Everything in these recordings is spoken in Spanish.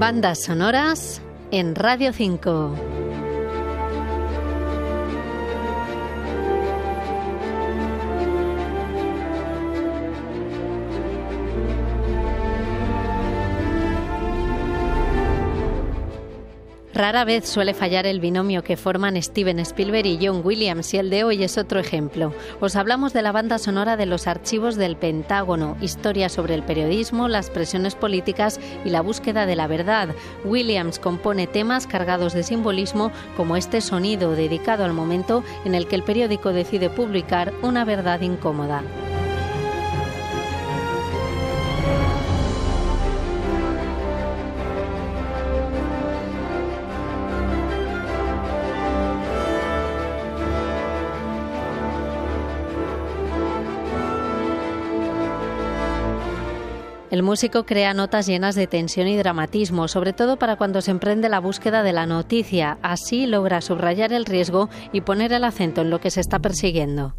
Bandas sonoras en Radio 5. Rara vez suele fallar el binomio que forman Steven Spielberg y John Williams y el de hoy es otro ejemplo. Os hablamos de la banda sonora de los archivos del Pentágono, historia sobre el periodismo, las presiones políticas y la búsqueda de la verdad. Williams compone temas cargados de simbolismo como este sonido dedicado al momento en el que el periódico decide publicar una verdad incómoda. El músico crea notas llenas de tensión y dramatismo, sobre todo para cuando se emprende la búsqueda de la noticia. Así logra subrayar el riesgo y poner el acento en lo que se está persiguiendo.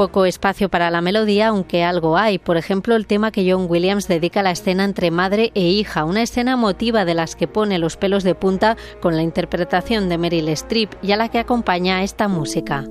Poco espacio para la melodía, aunque algo hay. Por ejemplo, el tema que John Williams dedica a la escena entre madre e hija, una escena emotiva de las que pone los pelos de punta con la interpretación de Meryl Streep y a la que acompaña esta música.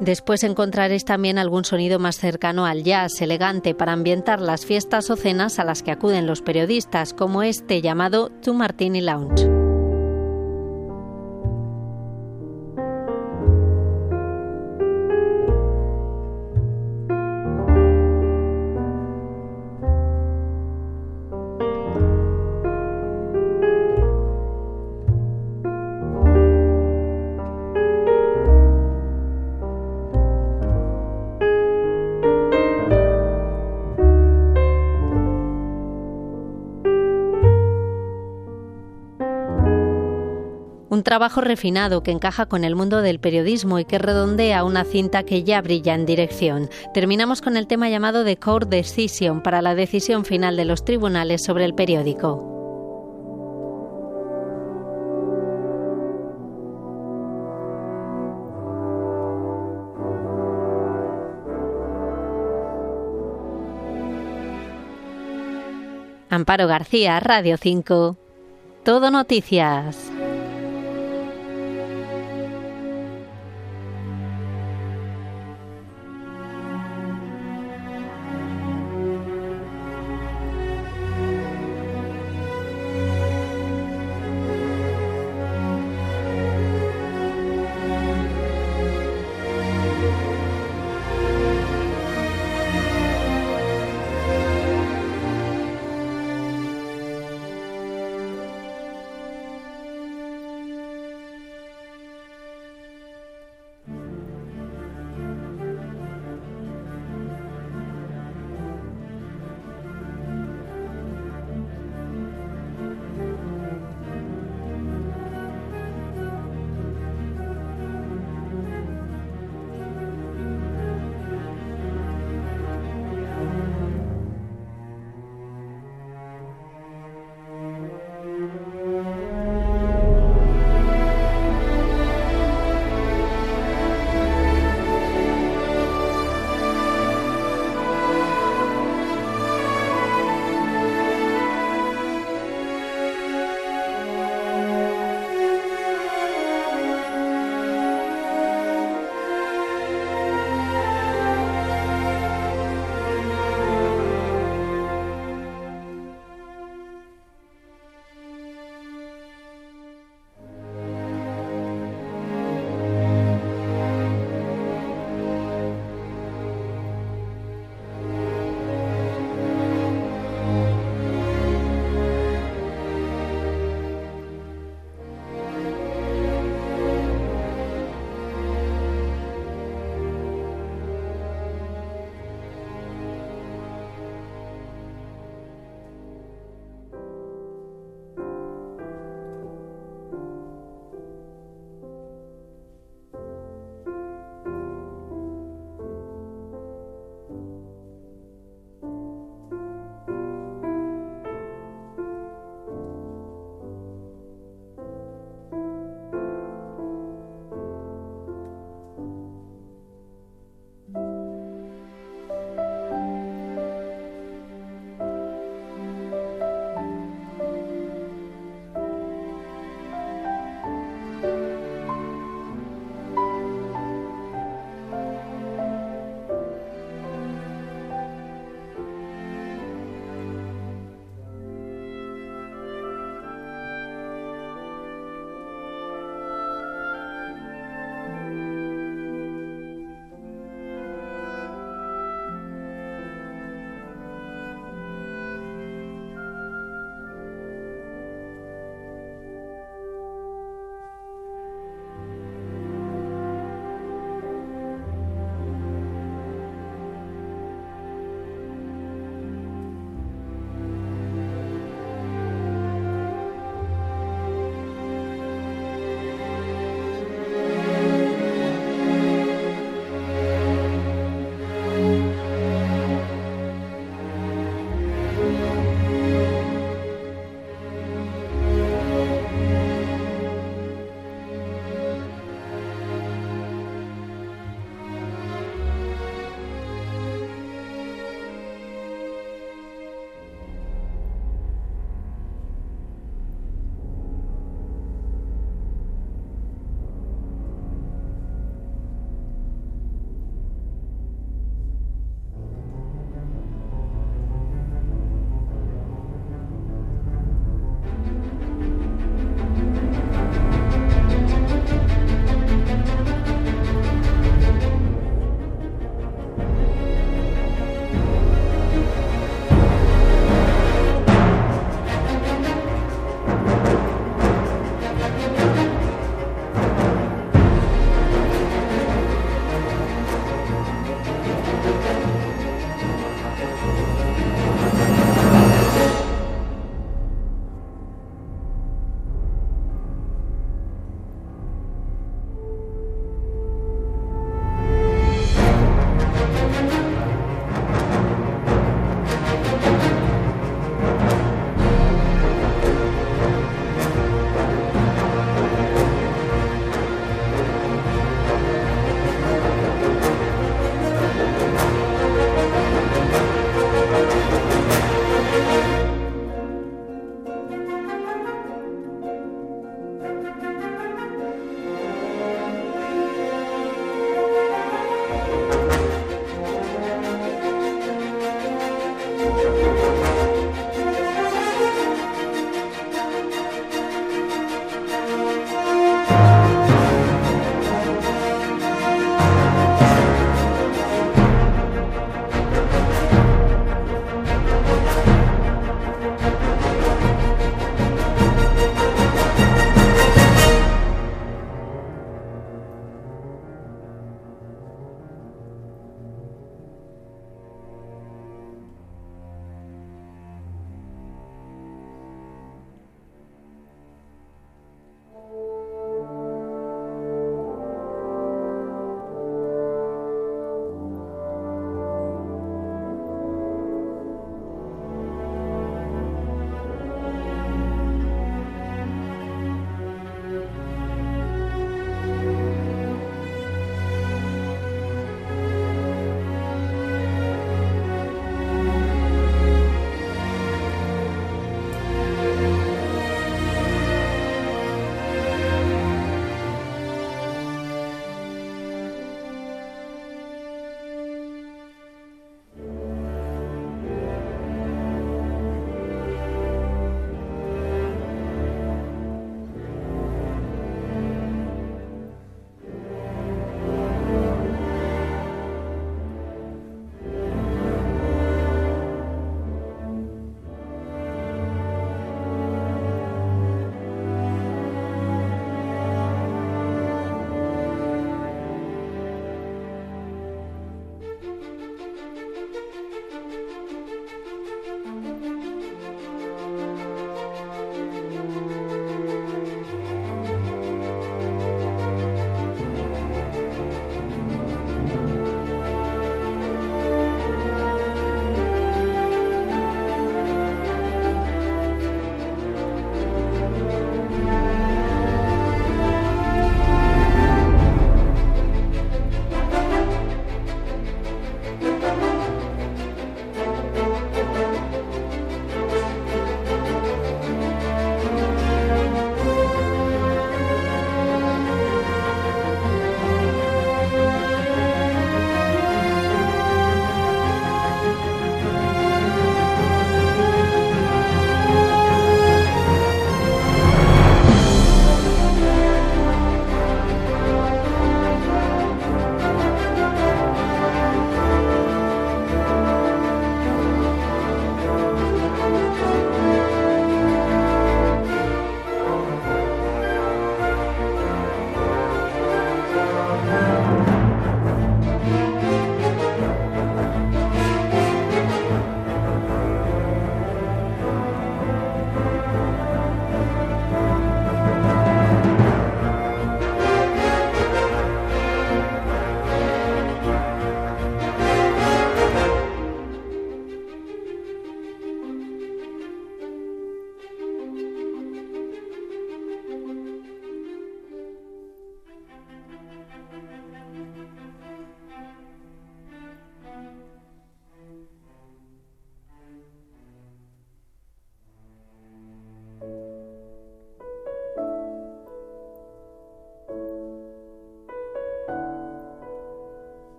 Después encontraréis también algún sonido más cercano al jazz, elegante, para ambientar las fiestas o cenas a las que acuden los periodistas, como este llamado Two Martini Lounge. Un trabajo refinado que encaja con el mundo del periodismo y que redondea una cinta que ya brilla en dirección. Terminamos con el tema llamado The Court Decision para la decisión final de los tribunales sobre el periódico. Amparo García, Radio 5. Todo Noticias.